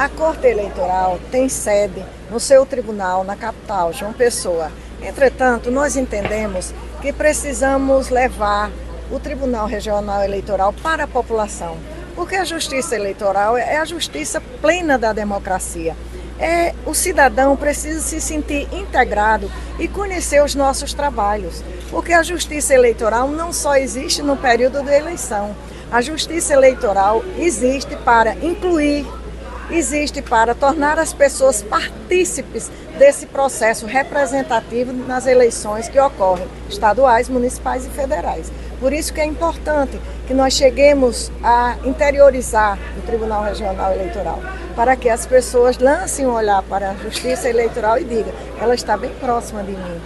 A Corte Eleitoral tem sede no seu tribunal na capital, João Pessoa. Entretanto, nós entendemos que precisamos levar o Tribunal Regional Eleitoral para a população, porque a justiça eleitoral é a justiça plena da democracia. É, o cidadão precisa se sentir integrado e conhecer os nossos trabalhos, porque a justiça eleitoral não só existe no período da eleição, a justiça eleitoral existe para incluir existe para tornar as pessoas partícipes desse processo representativo nas eleições que ocorrem, estaduais, municipais e federais. Por isso que é importante que nós cheguemos a interiorizar o Tribunal Regional Eleitoral, para que as pessoas lancem um olhar para a justiça eleitoral e digam, ela está bem próxima de mim.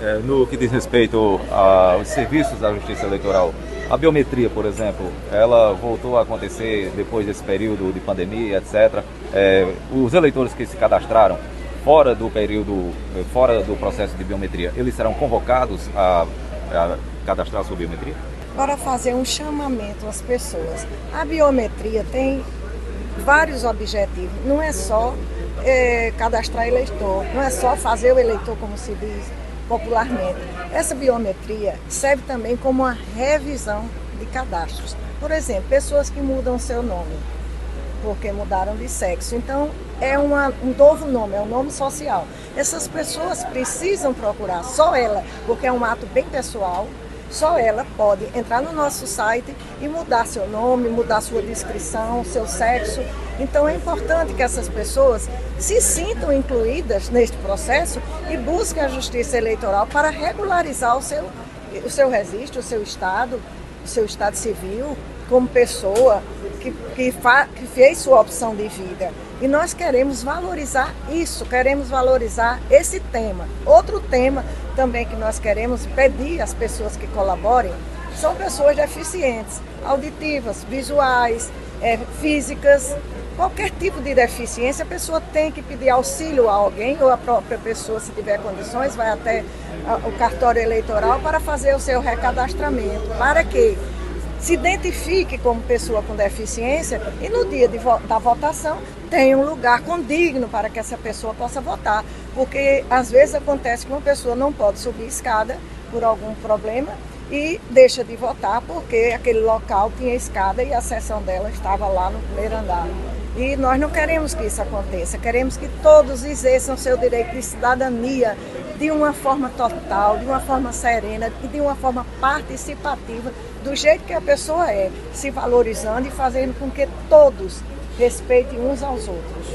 É, no que diz respeito aos serviços da justiça eleitoral, a biometria, por exemplo, ela voltou a acontecer depois desse período de pandemia, etc. É, os eleitores que se cadastraram fora do período, fora do processo de biometria, eles serão convocados a, a cadastrar sua biometria? Para fazer um chamamento às pessoas. A biometria tem vários objetivos. Não é só é, cadastrar eleitor, não é só fazer o eleitor, como se diz popularmente. Essa biometria serve também como uma revisão de cadastros. Por exemplo, pessoas que mudam seu nome porque mudaram de sexo. Então, é uma, um novo nome, é um nome social. Essas pessoas precisam procurar, só ela, porque é um ato bem pessoal, só ela pode entrar no nosso site e mudar seu nome, mudar sua descrição, seu sexo. Então é importante que essas pessoas se sintam incluídas neste processo e busquem a justiça eleitoral para regularizar o seu, o seu registro, o seu estado, o seu estado civil, como pessoa que, que, que fez sua opção de vida. E nós queremos valorizar isso, queremos valorizar esse tema. Outro tema também que nós queremos pedir às pessoas que colaborem são pessoas deficientes, auditivas, visuais, é, físicas, qualquer tipo de deficiência, a pessoa tem que pedir auxílio a alguém ou a própria pessoa, se tiver condições, vai até o cartório eleitoral para fazer o seu recadastramento, para que se identifique como pessoa com deficiência e no dia vo da votação tenha um lugar condigno para que essa pessoa possa votar. Porque às vezes acontece que uma pessoa não pode subir escada por algum problema e deixa de votar porque aquele local tinha escada e a sessão dela estava lá no primeiro andar. E nós não queremos que isso aconteça, queremos que todos exerçam seu direito de cidadania de uma forma total, de uma forma serena e de uma forma participativa, do jeito que a pessoa é, se valorizando e fazendo com que todos respeitem uns aos outros.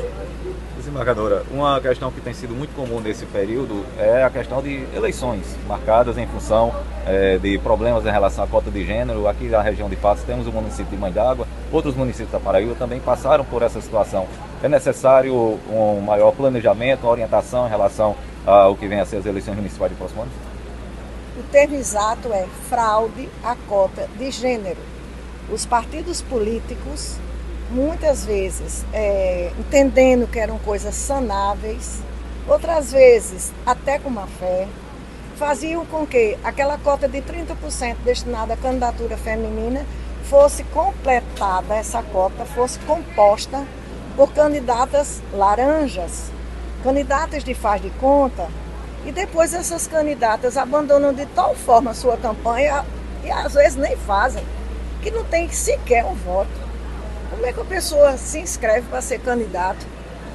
Desembargadora, uma questão que tem sido muito comum nesse período é a questão de eleições marcadas em função é, de problemas em relação à cota de gênero. Aqui na região de Patos temos o município de Mãe d'Água, outros municípios da Paraíba também passaram por essa situação. É necessário um maior planejamento, uma orientação em relação ao que vem a ser as eleições municipais de próximo ano? O termo exato é fraude à cota de gênero. Os partidos políticos muitas vezes é, entendendo que eram coisas sanáveis, outras vezes até com má fé, faziam com que aquela cota de 30% destinada à candidatura feminina fosse completada, essa cota fosse composta por candidatas laranjas, candidatas de faz de conta, e depois essas candidatas abandonam de tal forma a sua campanha e às vezes nem fazem, que não tem sequer um voto. Como é que a pessoa se inscreve para ser candidato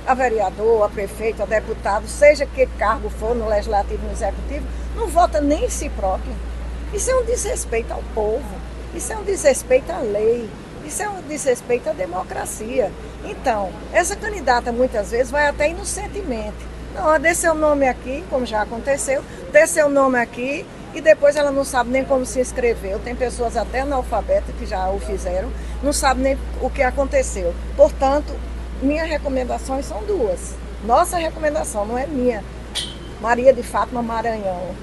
a vereador, a prefeito, a deputado, seja que cargo for no legislativo, no executivo, não vota nem em si próprio? Isso é um desrespeito ao povo, isso é um desrespeito à lei, isso é um desrespeito à democracia. Então, essa candidata muitas vezes vai até inocentemente. Não, dê seu nome aqui, como já aconteceu, dê seu nome aqui e depois ela não sabe nem como se inscreveu. Tem pessoas até analfabetas que já o fizeram, não sabe nem o que aconteceu. Portanto, minhas recomendações são duas. Nossa recomendação não é minha. Maria de Fátima Maranhão.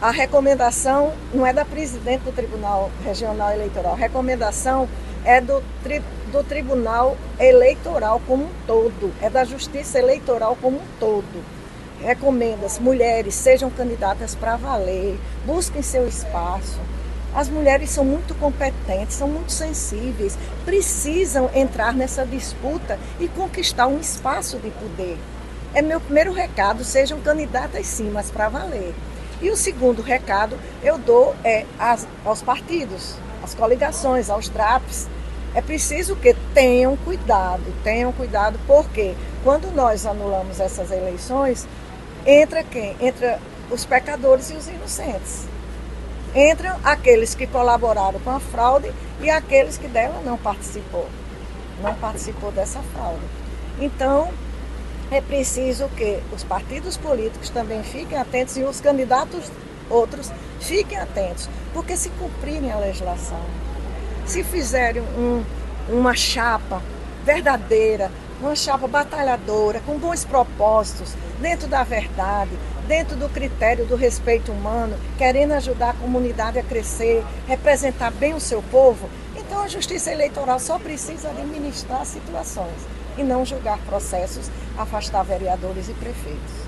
A recomendação não é da presidente do Tribunal Regional Eleitoral. A recomendação é do, tri, do Tribunal Eleitoral como um todo, é da Justiça Eleitoral como um todo recomenda as mulheres sejam candidatas para valer, busquem seu espaço. As mulheres são muito competentes, são muito sensíveis, precisam entrar nessa disputa e conquistar um espaço de poder. É meu primeiro recado, sejam candidatas sim, mas para valer. E o segundo recado eu dou é aos partidos, às coligações, aos DRAPs. É preciso que tenham cuidado, tenham cuidado, porque quando nós anulamos essas eleições, entra quem? Entra os pecadores e os inocentes entram aqueles que colaboraram com a fraude e aqueles que dela não participou, não participou dessa fraude. Então, é preciso que os partidos políticos também fiquem atentos e os candidatos outros fiquem atentos, porque se cumprirem a legislação, se fizerem um, uma chapa verdadeira, uma chapa batalhadora, com bons propósitos, dentro da verdade, dentro do critério do respeito humano, querendo ajudar a comunidade a crescer, representar bem o seu povo, então a justiça eleitoral só precisa administrar situações e não julgar processos, afastar vereadores e prefeitos.